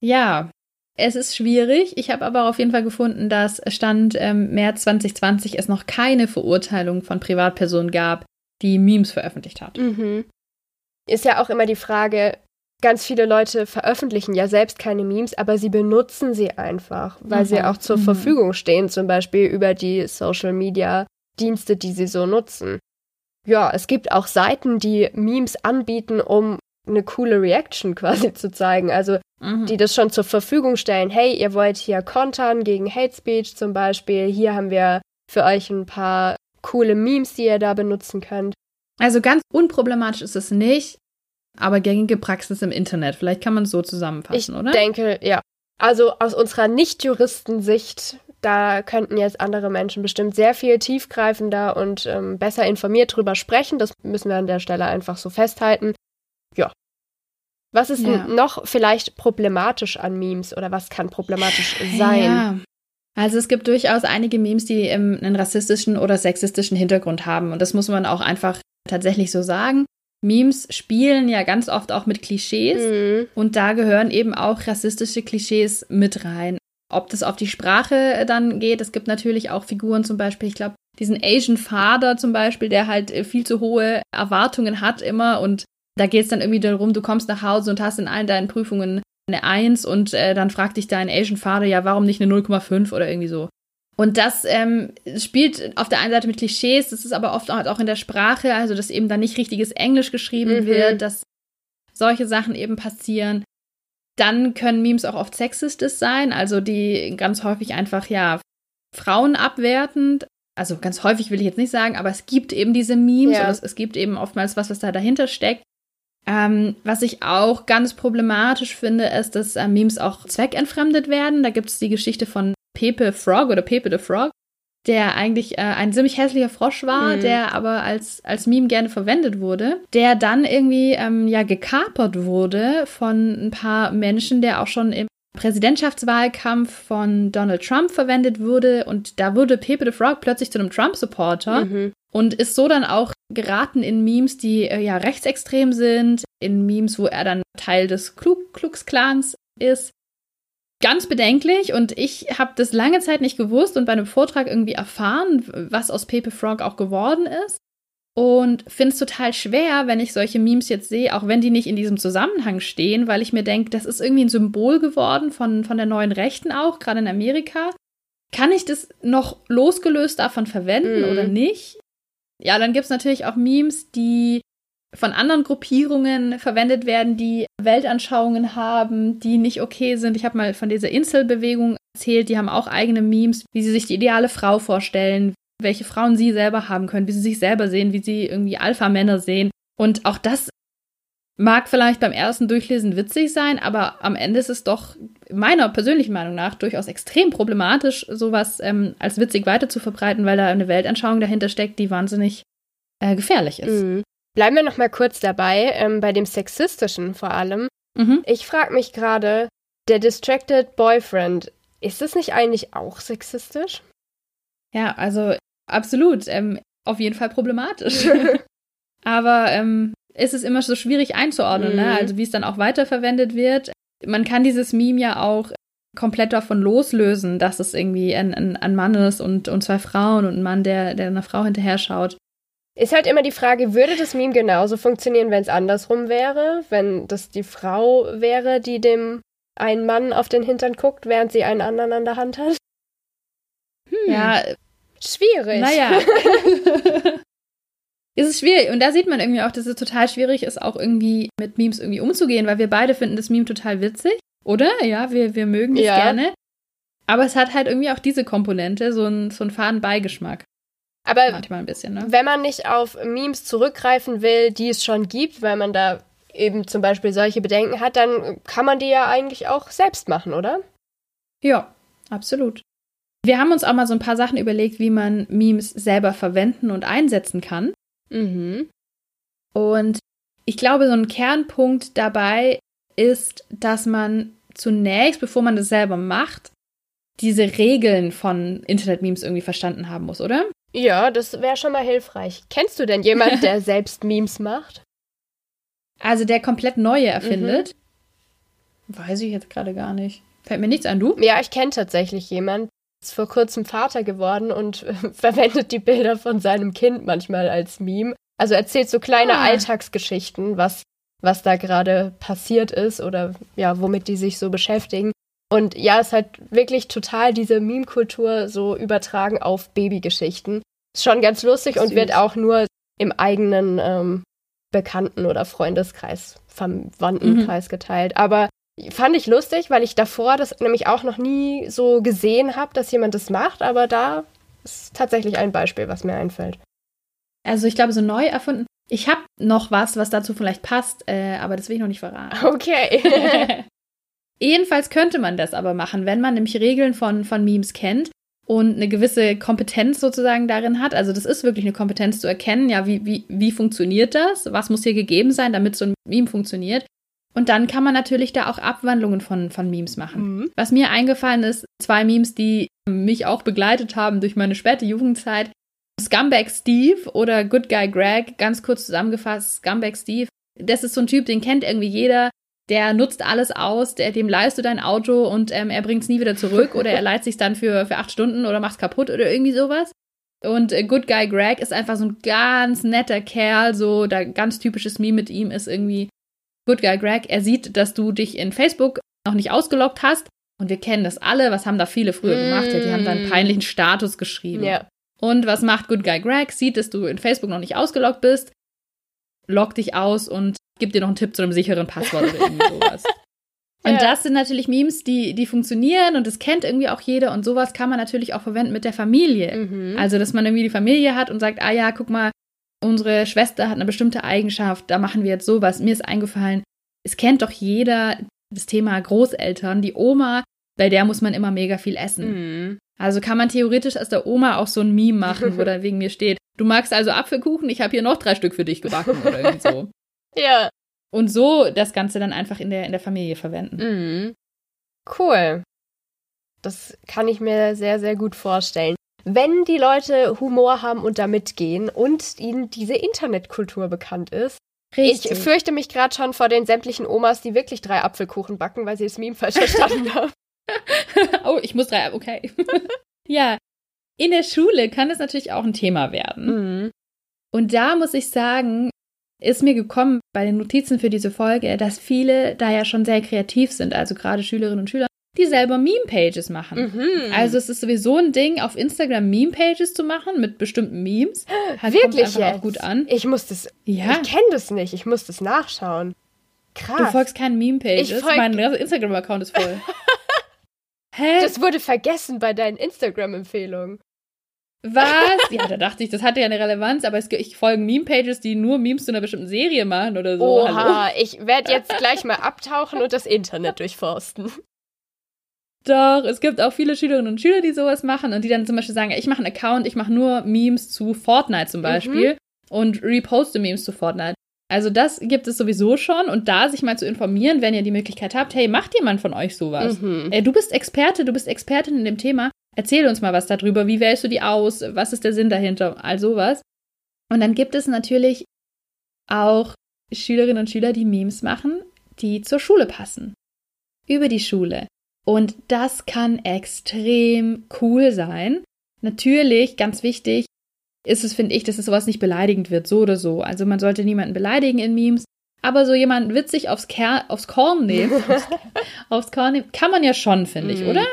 ja, es ist schwierig. Ich habe aber auf jeden Fall gefunden, dass Stand ähm, März 2020 es noch keine Verurteilung von Privatpersonen gab, die Memes veröffentlicht hat. Mhm. Ist ja auch immer die Frage, ganz viele Leute veröffentlichen ja selbst keine Memes, aber sie benutzen sie einfach, weil mhm. sie auch zur mhm. Verfügung stehen, zum Beispiel über die Social Media Dienste, die sie so nutzen. Ja, es gibt auch Seiten, die Memes anbieten, um eine coole Reaction quasi zu zeigen. Also mhm. die das schon zur Verfügung stellen. Hey, ihr wollt hier kontern gegen Hate Speech zum Beispiel. Hier haben wir für euch ein paar coole Memes, die ihr da benutzen könnt. Also ganz unproblematisch ist es nicht, aber gängige Praxis im Internet. Vielleicht kann man es so zusammenfassen, ich oder? Ich denke, ja. Also aus unserer Nicht-Juristen-Sicht, da könnten jetzt andere Menschen bestimmt sehr viel tiefgreifender und ähm, besser informiert drüber sprechen. Das müssen wir an der Stelle einfach so festhalten. Ja. Was ist ja. noch vielleicht problematisch an Memes oder was kann problematisch sein? Ja. Also es gibt durchaus einige Memes, die ähm, einen rassistischen oder sexistischen Hintergrund haben. Und das muss man auch einfach tatsächlich so sagen. Memes spielen ja ganz oft auch mit Klischees mhm. und da gehören eben auch rassistische Klischees mit rein. Ob das auf die Sprache dann geht, es gibt natürlich auch Figuren zum Beispiel, ich glaube, diesen Asian Father zum Beispiel, der halt viel zu hohe Erwartungen hat immer und da geht es dann irgendwie darum, du kommst nach Hause und hast in allen deinen Prüfungen eine Eins und äh, dann fragt dich dein Asian Father, ja, warum nicht eine 0,5 oder irgendwie so. Und das ähm, spielt auf der einen Seite mit Klischees, das ist aber oft auch in der Sprache, also dass eben da nicht richtiges Englisch geschrieben mhm. wird, dass solche Sachen eben passieren. Dann können Memes auch oft sexistisch sein, also die ganz häufig einfach ja Frauen abwertend. Also ganz häufig will ich jetzt nicht sagen, aber es gibt eben diese Memes ja. es, es, gibt eben oftmals was, was da dahinter steckt. Ähm, was ich auch ganz problematisch finde, ist, dass äh, Memes auch zweckentfremdet werden. Da gibt es die Geschichte von Pepe Frog oder Pepe the Frog, der eigentlich äh, ein ziemlich hässlicher Frosch war, mhm. der aber als, als Meme gerne verwendet wurde, der dann irgendwie ähm, ja gekapert wurde von ein paar Menschen, der auch schon im Präsidentschaftswahlkampf von Donald Trump verwendet wurde und da wurde Pepe the Frog plötzlich zu einem Trump-Supporter mhm. und ist so dann auch geraten in Memes, die äh, ja rechtsextrem sind, in Memes, wo er dann Teil des Ku Klux Klans ist ganz bedenklich und ich habe das lange Zeit nicht gewusst und bei einem Vortrag irgendwie erfahren, was aus Pepe Frog auch geworden ist. Und finde es total schwer, wenn ich solche Memes jetzt sehe, auch wenn die nicht in diesem Zusammenhang stehen, weil ich mir denke, das ist irgendwie ein Symbol geworden von, von der neuen Rechten auch, gerade in Amerika. Kann ich das noch losgelöst davon verwenden mm. oder nicht? Ja, dann gibt es natürlich auch Memes, die von anderen Gruppierungen verwendet werden, die Weltanschauungen haben, die nicht okay sind. Ich habe mal von dieser Inselbewegung erzählt, die haben auch eigene Memes, wie sie sich die ideale Frau vorstellen, welche Frauen sie selber haben können, wie sie sich selber sehen, wie sie irgendwie Alpha-Männer sehen. Und auch das mag vielleicht beim ersten Durchlesen witzig sein, aber am Ende ist es doch meiner persönlichen Meinung nach durchaus extrem problematisch, sowas ähm, als witzig weiter zu verbreiten, weil da eine Weltanschauung dahinter steckt, die wahnsinnig äh, gefährlich ist. Mhm. Bleiben wir noch mal kurz dabei, ähm, bei dem Sexistischen vor allem. Mhm. Ich frage mich gerade, der Distracted Boyfriend, ist das nicht eigentlich auch sexistisch? Ja, also absolut. Ähm, auf jeden Fall problematisch. Aber ähm, ist es immer so schwierig einzuordnen, ne? mhm. ne? Also wie es dann auch weiterverwendet wird. Man kann dieses Meme ja auch komplett davon loslösen, dass es irgendwie ein, ein, ein Mann ist und, und zwei Frauen und ein Mann, der, der einer Frau hinterher schaut. Ist halt immer die Frage, würde das Meme genauso funktionieren, wenn es andersrum wäre? Wenn das die Frau wäre, die dem einen Mann auf den Hintern guckt, während sie einen anderen an der Hand hat? Hm. Ja. Schwierig. Naja. ist es schwierig. Und da sieht man irgendwie auch, dass es total schwierig ist, auch irgendwie mit Memes irgendwie umzugehen, weil wir beide finden das Meme total witzig. Oder? Ja, wir, wir mögen es ja. gerne. Aber es hat halt irgendwie auch diese Komponente, so einen, so einen faden Beigeschmack. Aber manchmal ein bisschen, ne? Wenn man nicht auf Memes zurückgreifen will, die es schon gibt, weil man da eben zum Beispiel solche Bedenken hat, dann kann man die ja eigentlich auch selbst machen, oder? Ja, absolut. Wir haben uns auch mal so ein paar Sachen überlegt, wie man Memes selber verwenden und einsetzen kann. Mhm. Und ich glaube, so ein Kernpunkt dabei ist, dass man zunächst, bevor man das selber macht, diese Regeln von Internet-Memes irgendwie verstanden haben muss, oder? Ja, das wäre schon mal hilfreich. Kennst du denn jemanden, der selbst Memes macht? Also der komplett neue erfindet? Mhm. Weiß ich jetzt gerade gar nicht. Fällt mir nichts an, du? Ja, ich kenne tatsächlich jemanden. Ist vor kurzem Vater geworden und verwendet die Bilder von seinem Kind manchmal als Meme. Also erzählt so kleine ah. Alltagsgeschichten, was, was da gerade passiert ist oder ja, womit die sich so beschäftigen. Und ja, es hat wirklich total diese Meme-Kultur so übertragen auf Babygeschichten. Ist schon ganz lustig Süß. und wird auch nur im eigenen ähm, Bekannten- oder Freundeskreis, Verwandtenkreis mhm. geteilt. Aber fand ich lustig, weil ich davor das nämlich auch noch nie so gesehen habe, dass jemand das macht. Aber da ist tatsächlich ein Beispiel, was mir einfällt. Also ich glaube, so neu erfunden. Ich habe noch was, was dazu vielleicht passt, äh, aber das will ich noch nicht verraten. Okay. Jedenfalls könnte man das aber machen, wenn man nämlich Regeln von, von Memes kennt und eine gewisse Kompetenz sozusagen darin hat. Also das ist wirklich eine Kompetenz zu erkennen, ja, wie, wie, wie funktioniert das? Was muss hier gegeben sein, damit so ein Meme funktioniert? Und dann kann man natürlich da auch Abwandlungen von, von Memes machen. Mhm. Was mir eingefallen ist, zwei Memes, die mich auch begleitet haben durch meine späte Jugendzeit. Scumbag Steve oder Good Guy Greg, ganz kurz zusammengefasst, Scumbag Steve. Das ist so ein Typ, den kennt irgendwie jeder. Der nutzt alles aus, der, dem leihst du dein Auto und ähm, er bringt es nie wieder zurück oder er leiht sich dann für, für acht Stunden oder macht es kaputt oder irgendwie sowas. Und äh, Good Guy Greg ist einfach so ein ganz netter Kerl, so der ganz typisches Meme mit ihm ist irgendwie Good Guy Greg. Er sieht, dass du dich in Facebook noch nicht ausgeloggt hast und wir kennen das alle. Was haben da viele früher mm. gemacht? Ja, die haben da einen peinlichen Status geschrieben. Ja. Und was macht Good Guy Greg? Sieht, dass du in Facebook noch nicht ausgeloggt bist, loggt dich aus und gibt dir noch einen Tipp zu einem sicheren Passwort oder irgendwie sowas. Und ja. das sind natürlich Memes, die, die funktionieren und das kennt irgendwie auch jeder und sowas kann man natürlich auch verwenden mit der Familie. Mhm. Also, dass man irgendwie die Familie hat und sagt, ah ja, guck mal, unsere Schwester hat eine bestimmte Eigenschaft, da machen wir jetzt sowas. Mir ist eingefallen, es kennt doch jeder das Thema Großeltern, die Oma, bei der muss man immer mega viel essen. Mhm. Also kann man theoretisch aus der Oma auch so ein Meme machen, wo da wegen mir steht, du magst also Apfelkuchen, ich habe hier noch drei Stück für dich gebacken oder irgendwie so. ja. Und so das Ganze dann einfach in der, in der Familie verwenden. Mhm. Cool. Das kann ich mir sehr, sehr gut vorstellen. Wenn die Leute Humor haben und damit gehen und ihnen diese Internetkultur bekannt ist, Richtig. Ich fürchte mich gerade schon vor den sämtlichen Omas, die wirklich drei Apfelkuchen backen, weil sie das Meme falsch verstanden haben. oh, ich muss drei, okay. ja, in der Schule kann es natürlich auch ein Thema werden. Mhm. Und da muss ich sagen, ist mir gekommen bei den Notizen für diese Folge, dass viele da ja schon sehr kreativ sind, also gerade Schülerinnen und Schüler, die selber Meme-Pages machen. Mhm. Also es ist sowieso ein Ding, auf Instagram Meme-Pages zu machen mit bestimmten Memes. Halt Wirklich jetzt? auch gut an. Ich muss das, ja. ich kenne das nicht, ich muss das nachschauen. Krass. Du folgst keinen Meme-Pages, folg mein Instagram-Account ist voll. Hä? Das wurde vergessen bei deinen Instagram-Empfehlungen. Was? Ja, da dachte ich, das hatte ja eine Relevanz, aber es, ich folge Meme-Pages, die nur Memes zu einer bestimmten Serie machen oder so. Oha, Hallo? ich werde jetzt gleich mal abtauchen und das Internet durchforsten. Doch, es gibt auch viele Schülerinnen und Schüler, die sowas machen und die dann zum Beispiel sagen, ich mache einen Account, ich mache nur Memes zu Fortnite zum Beispiel mhm. und reposte Memes zu Fortnite. Also das gibt es sowieso schon und da sich mal zu informieren, wenn ihr die Möglichkeit habt, hey, macht jemand von euch sowas? Mhm. Äh, du bist Experte, du bist Expertin in dem Thema, erzähl uns mal was darüber, wie wählst du die aus, was ist der Sinn dahinter, all sowas. Und dann gibt es natürlich auch Schülerinnen und Schüler, die Memes machen, die zur Schule passen. Über die Schule. Und das kann extrem cool sein. Natürlich, ganz wichtig, ist es, finde ich, dass es sowas nicht beleidigend wird, so oder so. Also man sollte niemanden beleidigen in Memes. Aber so jemanden witzig aufs, Ker aufs Korn nehmen, aufs, aufs Korn nehmen, kann man ja schon, finde ich, mm. oder?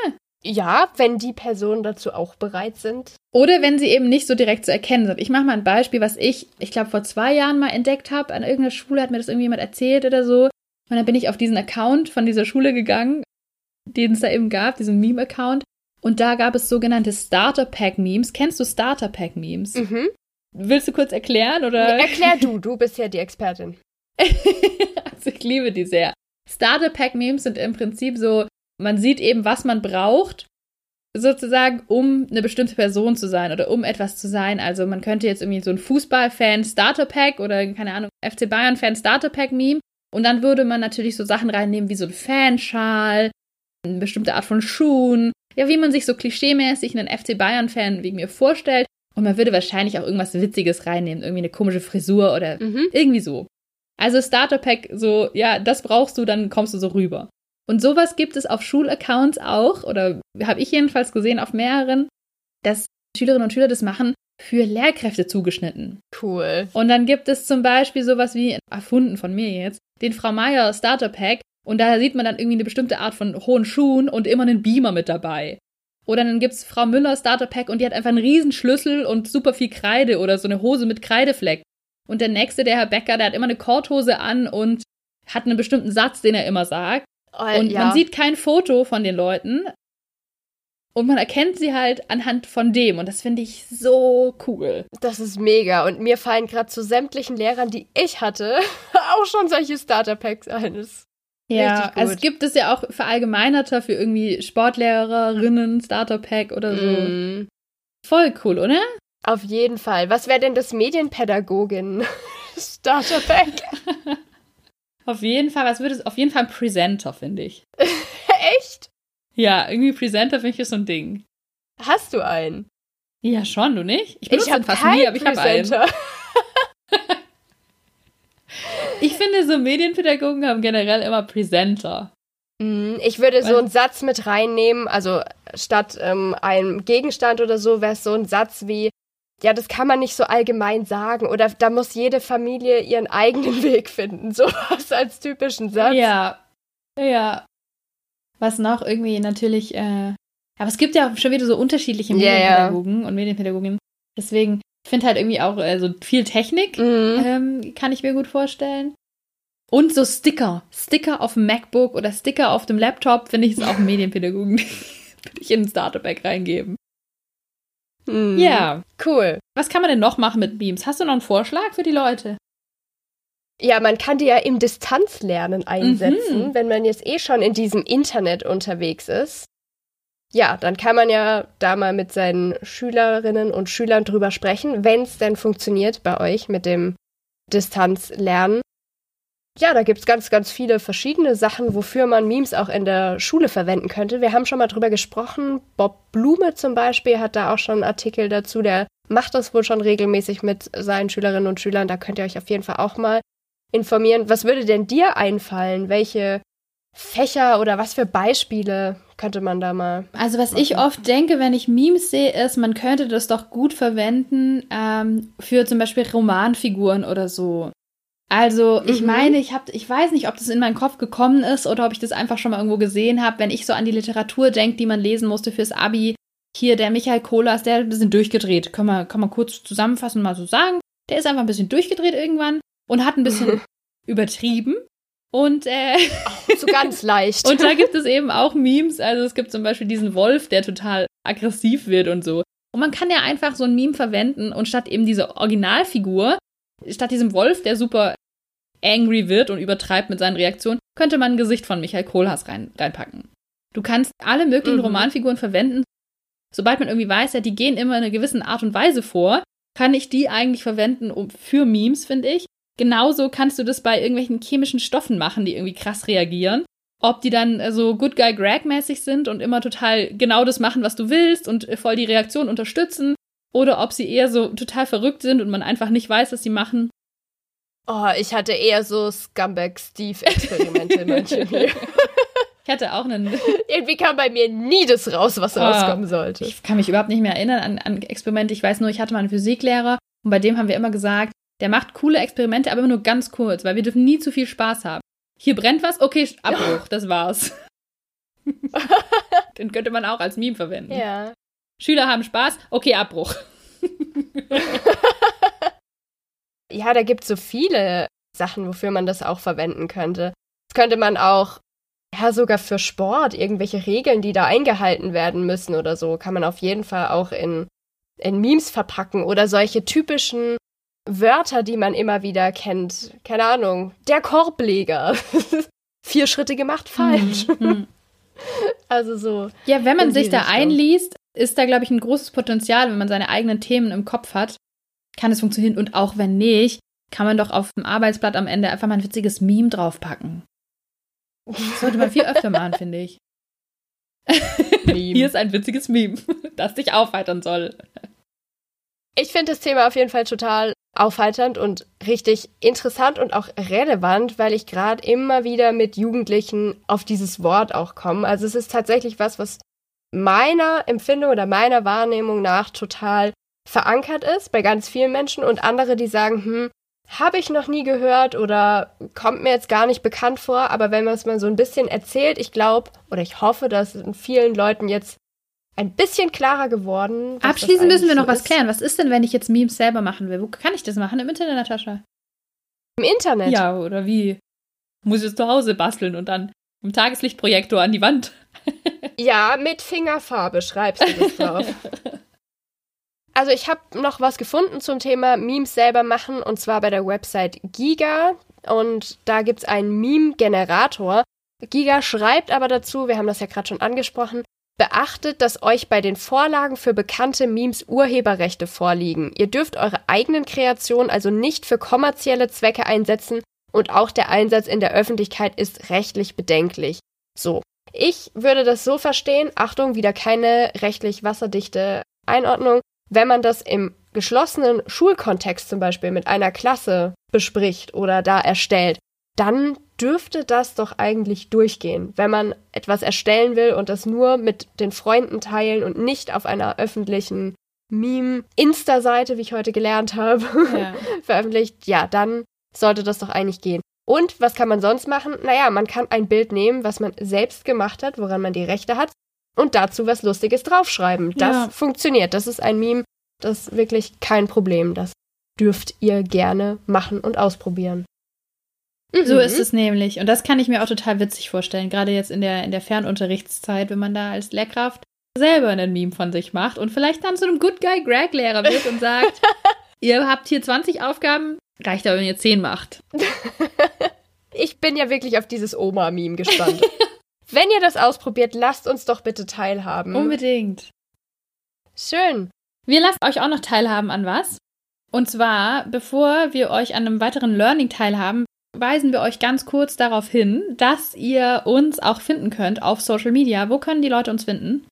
Ja, wenn die Personen dazu auch bereit sind. Oder wenn sie eben nicht so direkt zu erkennen sind. Ich mache mal ein Beispiel, was ich, ich glaube, vor zwei Jahren mal entdeckt habe. An irgendeiner Schule hat mir das irgendjemand erzählt oder so. Und dann bin ich auf diesen Account von dieser Schule gegangen den es da eben gab, diesen Meme-Account. Und da gab es sogenannte Starter-Pack-Memes. Kennst du Starter-Pack-Memes? Mhm. Willst du kurz erklären oder? Erklär du, du bist ja die Expertin. also ich liebe die sehr. Starter-Pack-Memes sind im Prinzip so, man sieht eben, was man braucht, sozusagen, um eine bestimmte Person zu sein oder um etwas zu sein. Also man könnte jetzt irgendwie so ein Fußball-Fan Starter-Pack oder keine Ahnung, FC Bayern-Fan Starter-Pack-Meme und dann würde man natürlich so Sachen reinnehmen wie so ein Fanschal eine bestimmte Art von Schuhen, ja, wie man sich so klischeemäßig einen FC Bayern-Fan wegen mir vorstellt. Und man würde wahrscheinlich auch irgendwas Witziges reinnehmen, irgendwie eine komische Frisur oder mhm. irgendwie so. Also Starterpack, so, ja, das brauchst du, dann kommst du so rüber. Und sowas gibt es auf Schulaccounts auch, oder habe ich jedenfalls gesehen auf mehreren, dass Schülerinnen und Schüler das machen für Lehrkräfte zugeschnitten. Cool. Und dann gibt es zum Beispiel sowas wie, erfunden von mir jetzt, den Frau Meier Starter Pack, und da sieht man dann irgendwie eine bestimmte Art von hohen Schuhen und immer einen Beamer mit dabei. Oder dann gibt's Frau Müller Starter Pack und die hat einfach einen riesen Schlüssel und super viel Kreide oder so eine Hose mit Kreidefleck. Und der nächste, der Herr Becker, der hat immer eine Korthose an und hat einen bestimmten Satz, den er immer sagt. Oh, und ja. man sieht kein Foto von den Leuten. und man erkennt sie halt anhand von dem. Und das finde ich so cool. Das ist mega. Und mir fallen gerade zu sämtlichen Lehrern, die ich hatte, auch schon solche Starter-Packs ein. Ja, also es gibt es ja auch verallgemeinerter für irgendwie Sportlehrerinnen, Starter-Pack oder so. Mm. Voll cool, oder? Auf jeden Fall. Was wäre denn das Medienpädagogin Starter-Pack? auf jeden Fall, was würde es? Auf jeden Fall ein Presenter, finde ich. Echt? Ja, irgendwie Presenter finde ich ist so ein Ding. Hast du einen? Ja, schon, du nicht? Ich benutze ich fast nie, aber ich habe einen. Ich finde, so Medienpädagogen haben generell immer Presenter. Mhm, ich würde so einen Satz mit reinnehmen, also statt ähm, einem Gegenstand oder so, wäre es so ein Satz wie, ja, das kann man nicht so allgemein sagen. Oder da muss jede Familie ihren eigenen Weg finden. Sowas als typischen Satz. Ja. Ja. Was noch irgendwie natürlich, äh, aber es gibt ja schon wieder so unterschiedliche Medienpädagogen yeah, yeah. und Medienpädagoginnen. Deswegen, ich finde halt irgendwie auch also viel Technik, mhm. ähm, kann ich mir gut vorstellen. Und so Sticker. Sticker auf dem MacBook oder Sticker auf dem Laptop, finde ich, ist auch Medienpädagogen. Würde ich in ein Starterpack reingeben. Mhm. Ja. Cool. Was kann man denn noch machen mit Beams? Hast du noch einen Vorschlag für die Leute? Ja, man kann die ja im Distanzlernen einsetzen, mhm. wenn man jetzt eh schon in diesem Internet unterwegs ist. Ja, dann kann man ja da mal mit seinen Schülerinnen und Schülern drüber sprechen, wenn es denn funktioniert bei euch mit dem Distanzlernen. Ja, da gibt es ganz, ganz viele verschiedene Sachen, wofür man Memes auch in der Schule verwenden könnte. Wir haben schon mal drüber gesprochen. Bob Blume zum Beispiel hat da auch schon einen Artikel dazu. Der macht das wohl schon regelmäßig mit seinen Schülerinnen und Schülern. Da könnt ihr euch auf jeden Fall auch mal informieren. Was würde denn dir einfallen? Welche Fächer oder was für Beispiele könnte man da mal? Also was machen? ich oft denke, wenn ich Memes sehe, ist, man könnte das doch gut verwenden ähm, für zum Beispiel Romanfiguren oder so. Also ich mhm. meine, ich habe, ich weiß nicht, ob das in meinen Kopf gekommen ist oder ob ich das einfach schon mal irgendwo gesehen habe, wenn ich so an die Literatur denke, die man lesen musste fürs Abi. Hier der Michael Kohlers, der ein bisschen durchgedreht. Kann man, kann man kurz zusammenfassen mal so sagen. Der ist einfach ein bisschen durchgedreht irgendwann und hat ein bisschen übertrieben. Und äh, oh, so ganz leicht. und da gibt es eben auch Memes. Also es gibt zum Beispiel diesen Wolf, der total aggressiv wird und so. Und man kann ja einfach so ein Meme verwenden und statt eben diese Originalfigur, statt diesem Wolf, der super angry wird und übertreibt mit seinen Reaktionen, könnte man ein Gesicht von Michael Kohlhaas rein, reinpacken. Du kannst alle möglichen mhm. Romanfiguren verwenden. Sobald man irgendwie weiß, ja, die gehen immer in einer gewissen Art und Weise vor, kann ich die eigentlich verwenden um, für Memes, finde ich. Genauso kannst du das bei irgendwelchen chemischen Stoffen machen, die irgendwie krass reagieren. Ob die dann äh, so Good Guy Greg mäßig sind und immer total genau das machen, was du willst und äh, voll die Reaktion unterstützen. Oder ob sie eher so total verrückt sind und man einfach nicht weiß, was sie machen. Oh, ich hatte eher so Scumbag-Steve-Experimente in meinem Chemie. Ich hatte auch einen. Irgendwie kam bei mir nie das raus, was oh, rauskommen sollte. Ich kann mich überhaupt nicht mehr erinnern an, an Experimente. Ich weiß nur, ich hatte mal einen Physiklehrer und bei dem haben wir immer gesagt, der macht coole Experimente, aber immer nur ganz kurz, weil wir dürfen nie zu viel Spaß haben. Hier brennt was, okay, Abbruch, das war's. Den könnte man auch als Meme verwenden. Ja. Schüler haben Spaß, okay, Abbruch. ja, da gibt es so viele Sachen, wofür man das auch verwenden könnte. Das könnte man auch, ja, sogar für Sport, irgendwelche Regeln, die da eingehalten werden müssen oder so, kann man auf jeden Fall auch in, in Memes verpacken oder solche typischen Wörter, die man immer wieder kennt. Keine Ahnung. Der Korbleger. Vier Schritte gemacht falsch. Mhm. also so. Ja, wenn man sich da Richtung. einliest, ist da, glaube ich, ein großes Potenzial, wenn man seine eigenen Themen im Kopf hat, kann es funktionieren. Und auch wenn nicht, kann man doch auf dem Arbeitsblatt am Ende einfach mal ein witziges Meme draufpacken. Das sollte man viel öfter machen, finde ich. Hier ist ein witziges Meme, das dich aufheitern soll. Ich finde das Thema auf jeden Fall total aufheiternd und richtig interessant und auch relevant, weil ich gerade immer wieder mit Jugendlichen auf dieses Wort auch komme. Also es ist tatsächlich was, was meiner Empfindung oder meiner Wahrnehmung nach total verankert ist bei ganz vielen Menschen und andere, die sagen, hm, habe ich noch nie gehört oder kommt mir jetzt gar nicht bekannt vor, aber wenn man es mal so ein bisschen erzählt, ich glaube oder ich hoffe, dass vielen Leuten jetzt ein bisschen klarer geworden. Abschließend müssen wir noch so was klären. Was ist denn, wenn ich jetzt Memes selber machen will? Wo kann ich das machen? Im Internet, Natascha? Im Internet? Ja, oder wie? Muss ich es zu Hause basteln und dann im Tageslichtprojektor an die Wand Ja, mit Fingerfarbe schreibst du das drauf. Also ich habe noch was gefunden zum Thema Memes selber machen und zwar bei der Website Giga und da gibt es einen Meme-Generator. Giga schreibt aber dazu, wir haben das ja gerade schon angesprochen, beachtet, dass euch bei den Vorlagen für bekannte Memes Urheberrechte vorliegen. Ihr dürft eure eigenen Kreationen also nicht für kommerzielle Zwecke einsetzen und auch der Einsatz in der Öffentlichkeit ist rechtlich bedenklich. So, ich würde das so verstehen, Achtung, wieder keine rechtlich wasserdichte Einordnung, wenn man das im geschlossenen Schulkontext zum Beispiel mit einer Klasse bespricht oder da erstellt, dann dürfte das doch eigentlich durchgehen, wenn man etwas erstellen will und das nur mit den Freunden teilen und nicht auf einer öffentlichen Meme-Insta-Seite, wie ich heute gelernt habe, ja. veröffentlicht, ja, dann sollte das doch eigentlich gehen. Und was kann man sonst machen? Naja, man kann ein Bild nehmen, was man selbst gemacht hat, woran man die Rechte hat, und dazu was Lustiges draufschreiben. Das ja. funktioniert. Das ist ein Meme, das ist wirklich kein Problem. Das dürft ihr gerne machen und ausprobieren. Mhm. So ist es nämlich. Und das kann ich mir auch total witzig vorstellen, gerade jetzt in der, in der Fernunterrichtszeit, wenn man da als Lehrkraft selber einen Meme von sich macht und vielleicht dann zu einem Good Guy Greg Lehrer wird und sagt, ihr habt hier 20 Aufgaben, reicht aber, wenn ihr 10 macht. ich bin ja wirklich auf dieses Oma-Meme gespannt. wenn ihr das ausprobiert, lasst uns doch bitte teilhaben. Unbedingt. Schön. Wir lassen euch auch noch teilhaben an was. Und zwar, bevor wir euch an einem weiteren Learning teilhaben, weisen wir euch ganz kurz darauf hin, dass ihr uns auch finden könnt auf Social Media. Wo können die Leute uns finden?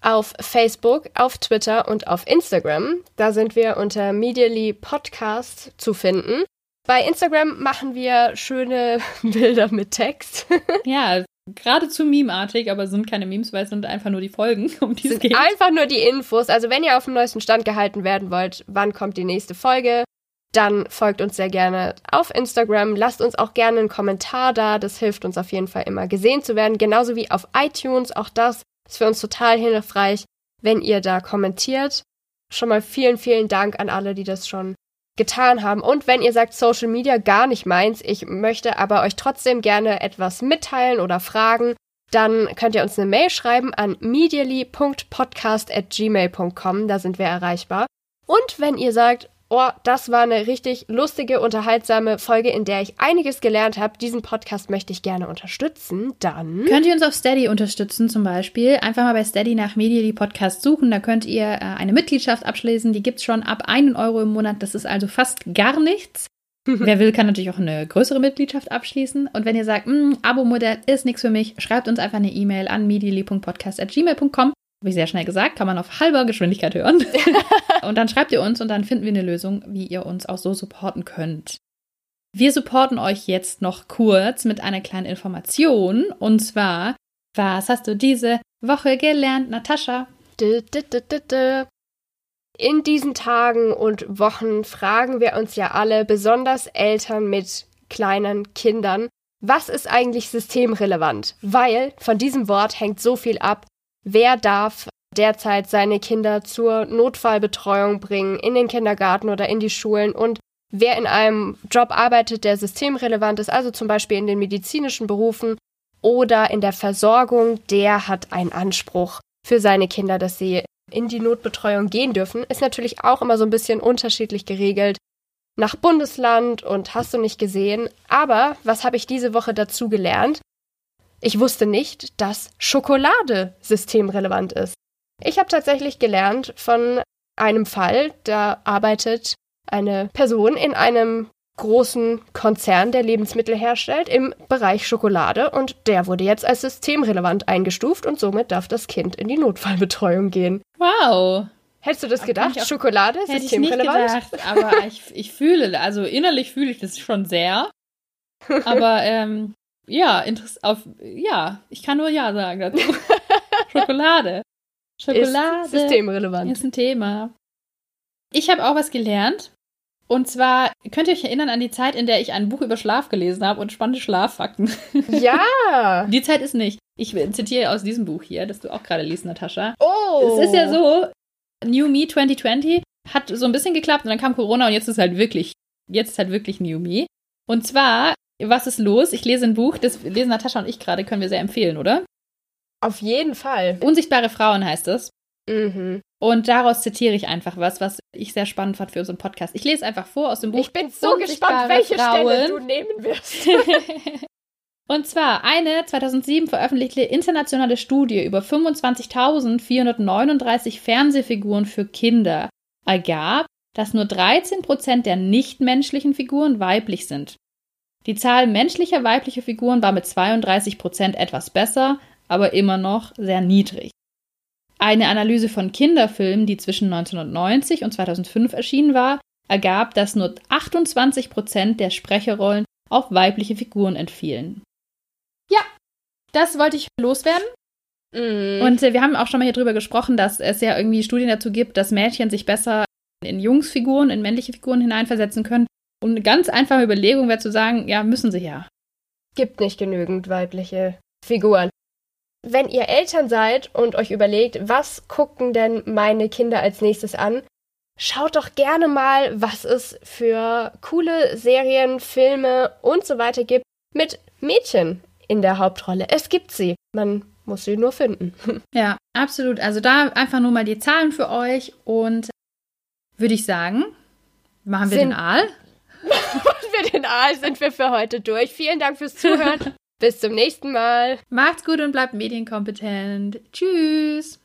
Auf Facebook, auf Twitter und auf Instagram. Da sind wir unter Medially Podcast zu finden. Bei Instagram machen wir schöne Bilder mit Text. ja, geradezu memeartig, aber sind keine Memes, weil es sind einfach nur die Folgen, um die es geht. Einfach nur die Infos. Also wenn ihr auf dem neuesten Stand gehalten werden wollt, wann kommt die nächste Folge, dann folgt uns sehr gerne auf Instagram. Lasst uns auch gerne einen Kommentar da. Das hilft uns auf jeden Fall immer gesehen zu werden. Genauso wie auf iTunes. Auch das ist für uns total hilfreich, wenn ihr da kommentiert. Schon mal vielen, vielen Dank an alle, die das schon getan haben. Und wenn ihr sagt, Social Media gar nicht meins, ich möchte aber euch trotzdem gerne etwas mitteilen oder fragen, dann könnt ihr uns eine Mail schreiben an medially.podcast.gmail.com. Da sind wir erreichbar. Und wenn ihr sagt, oh, das war eine richtig lustige, unterhaltsame Folge, in der ich einiges gelernt habe. Diesen Podcast möchte ich gerne unterstützen. Dann könnt ihr uns auf Steady unterstützen zum Beispiel. Einfach mal bei Steady nach Medially Podcast suchen. Da könnt ihr äh, eine Mitgliedschaft abschließen. Die gibt es schon ab 1 Euro im Monat. Das ist also fast gar nichts. Wer will, kann natürlich auch eine größere Mitgliedschaft abschließen. Und wenn ihr sagt, hm, Abo-Modell ist nichts für mich, schreibt uns einfach eine E-Mail an medially.podcast.gmail.com habe ich sehr schnell gesagt, kann man auf halber Geschwindigkeit hören. und dann schreibt ihr uns und dann finden wir eine Lösung, wie ihr uns auch so supporten könnt. Wir supporten euch jetzt noch kurz mit einer kleinen Information. Und zwar, was hast du diese Woche gelernt, Natascha? In diesen Tagen und Wochen fragen wir uns ja alle, besonders Eltern mit kleinen Kindern, was ist eigentlich systemrelevant? Weil von diesem Wort hängt so viel ab, wer darf derzeit seine Kinder zur Notfallbetreuung bringen, in den Kindergarten oder in die Schulen und wer in einem Job arbeitet, der systemrelevant ist, also zum Beispiel in den medizinischen Berufen oder in der Versorgung, der hat einen Anspruch für seine Kinder, dass sie in die Notbetreuung gehen dürfen, ist natürlich auch immer so ein bisschen unterschiedlich geregelt nach Bundesland und hast du nicht gesehen. Aber was habe ich diese Woche dazu gelernt? Ich wusste nicht, dass Schokolade systemrelevant ist. Ich habe tatsächlich gelernt von einem Fall, da arbeitet eine Person in einem großen Konzern, der Lebensmittel herstellt, im Bereich Schokolade und der wurde jetzt als systemrelevant eingestuft und somit darf das Kind in die Notfallbetreuung gehen. Wow. Hättest du das gedacht? Auch, Schokolade hätte systemrelevant? Ich nicht gedacht, aber ich, ich fühle, also innerlich fühle ich das schon sehr. Aber ähm, ja, auf, ja, ich kann nur Ja sagen dazu. Schokolade. Schokolade. Ist systemrelevant. Ist ein Thema. Ich habe auch was gelernt. Und zwar, könnt ihr euch erinnern an die Zeit, in der ich ein Buch über Schlaf gelesen habe und spannende Schlaffakten? Ja! die Zeit ist nicht. Ich zitiere aus diesem Buch hier, das du auch gerade liest, Natascha. Oh! Es ist ja so, New Me 2020 hat so ein bisschen geklappt und dann kam Corona und jetzt ist halt wirklich, jetzt ist halt wirklich New Me. Und zwar was ist los? Ich lese ein Buch, das lesen Natascha und ich gerade, können wir sehr empfehlen, oder? Auf jeden Fall. Unsichtbare Frauen heißt es. Mhm. Und daraus zitiere ich einfach was, was ich sehr spannend fand für unseren Podcast. Ich lese einfach vor aus dem Buch. Ich bin so gespannt, welche Frauen. Stelle du nehmen wirst. Und zwar eine 2007 veröffentlichte internationale Studie über 25.439 Fernsehfiguren für Kinder ergab, dass nur 13 Prozent der nichtmenschlichen Figuren weiblich sind. Die Zahl menschlicher weiblicher Figuren war mit 32 Prozent etwas besser, aber immer noch sehr niedrig. Eine Analyse von Kinderfilmen, die zwischen 1990 und 2005 erschienen war, ergab, dass nur 28 Prozent der Sprecherrollen auf weibliche Figuren entfielen. Ja, das wollte ich loswerden. Mhm. Und äh, wir haben auch schon mal hier drüber gesprochen, dass es ja irgendwie Studien dazu gibt, dass Mädchen sich besser in Jungsfiguren, in männliche Figuren hineinversetzen können. Und eine ganz einfache Überlegung wäre zu sagen, ja, müssen sie ja. Gibt nicht genügend weibliche Figuren. Wenn ihr Eltern seid und euch überlegt, was gucken denn meine Kinder als nächstes an, schaut doch gerne mal, was es für coole Serien, Filme und so weiter gibt mit Mädchen in der Hauptrolle. Es gibt sie. Man muss sie nur finden. Ja, absolut. Also da einfach nur mal die Zahlen für euch und würde ich sagen, machen wir sind, den Aal. Machen wir den Aal, sind wir für heute durch. Vielen Dank fürs Zuhören. Bis zum nächsten Mal. Macht's gut und bleibt medienkompetent. Tschüss.